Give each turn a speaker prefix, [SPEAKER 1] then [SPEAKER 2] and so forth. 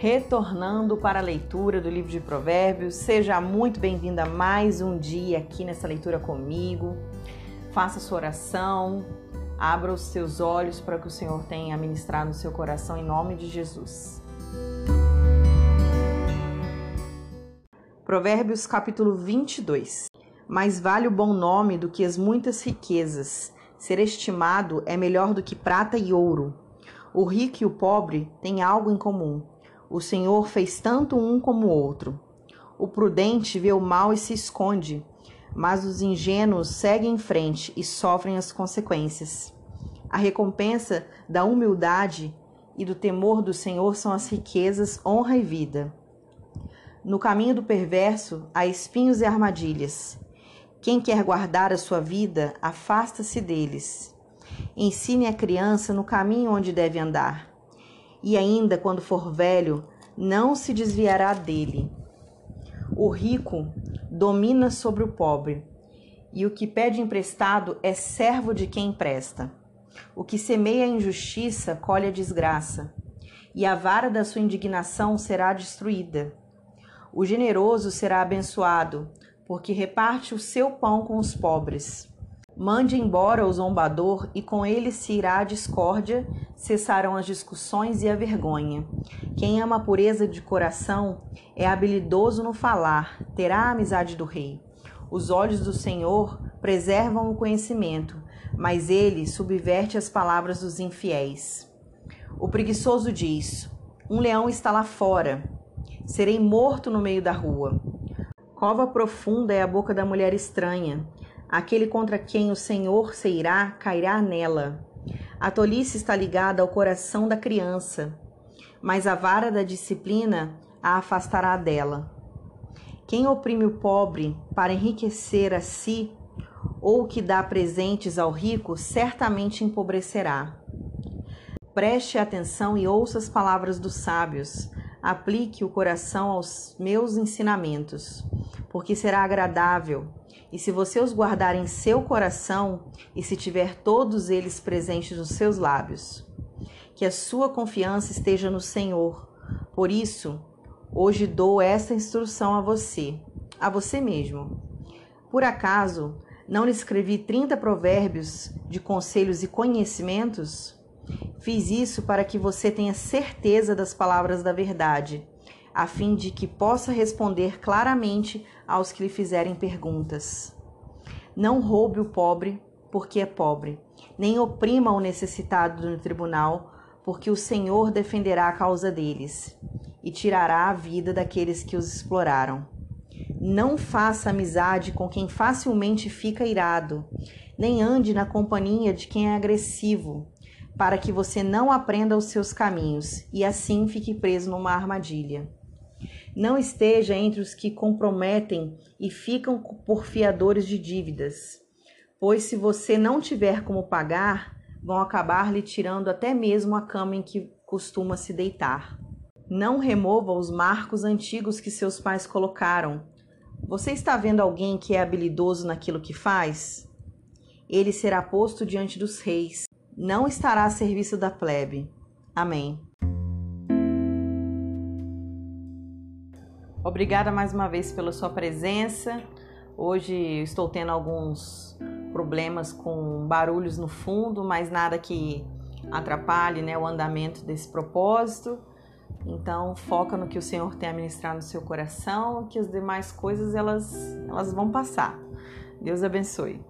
[SPEAKER 1] retornando para a leitura do livro de Provérbios. Seja muito bem-vinda mais um dia aqui nessa leitura comigo. Faça sua oração, abra os seus olhos para que o Senhor tenha ministrado no seu coração em nome de Jesus. Provérbios capítulo 22. Mais vale o bom nome do que as muitas riquezas. Ser estimado é melhor do que prata e ouro. O rico e o pobre têm algo em comum. O Senhor fez tanto um como o outro. O prudente vê o mal e se esconde, mas os ingênuos seguem em frente e sofrem as consequências. A recompensa da humildade e do temor do Senhor são as riquezas, honra e vida. No caminho do perverso há espinhos e armadilhas. Quem quer guardar a sua vida, afasta-se deles. Ensine a criança no caminho onde deve andar. E ainda quando for velho, não se desviará dele. O rico domina sobre o pobre, e o que pede emprestado é servo de quem empresta. O que semeia a injustiça colhe a desgraça, e a vara da sua indignação será destruída. O generoso será abençoado, porque reparte o seu pão com os pobres. Mande embora o zombador, e com ele se irá a discórdia, cessarão as discussões e a vergonha. Quem ama a pureza de coração é habilidoso no falar, terá a amizade do rei. Os olhos do Senhor preservam o conhecimento, mas ele subverte as palavras dos infiéis. O preguiçoso diz: Um leão está lá fora Serei morto no meio da rua. Cova profunda é a boca da mulher estranha. Aquele contra quem o Senhor se irá cairá nela. A tolice está ligada ao coração da criança, mas a vara da disciplina a afastará dela. Quem oprime o pobre para enriquecer a si, ou que dá presentes ao rico, certamente empobrecerá. Preste atenção e ouça as palavras dos sábios aplique o coração aos meus ensinamentos, porque será agradável. E se você os guardar em seu coração, e se tiver todos eles presentes nos seus lábios, que a sua confiança esteja no Senhor. Por isso, hoje dou esta instrução a você, a você mesmo. Por acaso, não lhe escrevi 30 provérbios de conselhos e conhecimentos? Fiz isso para que você tenha certeza das palavras da verdade, a fim de que possa responder claramente aos que lhe fizerem perguntas. Não roube o pobre, porque é pobre, nem oprima o necessitado no tribunal, porque o Senhor defenderá a causa deles e tirará a vida daqueles que os exploraram. Não faça amizade com quem facilmente fica irado, nem ande na companhia de quem é agressivo, para que você não aprenda os seus caminhos e assim fique preso numa armadilha. Não esteja entre os que comprometem e ficam por fiadores de dívidas, pois se você não tiver como pagar, vão acabar lhe tirando até mesmo a cama em que costuma se deitar. Não remova os marcos antigos que seus pais colocaram. Você está vendo alguém que é habilidoso naquilo que faz? Ele será posto diante dos reis não estará a serviço da plebe. Amém. Obrigada mais uma vez pela sua presença. Hoje estou tendo alguns problemas com barulhos no fundo, mas nada que atrapalhe né, o andamento desse propósito. Então, foca no que o Senhor tem a ministrar no seu coração, que as demais coisas elas, elas vão passar. Deus abençoe.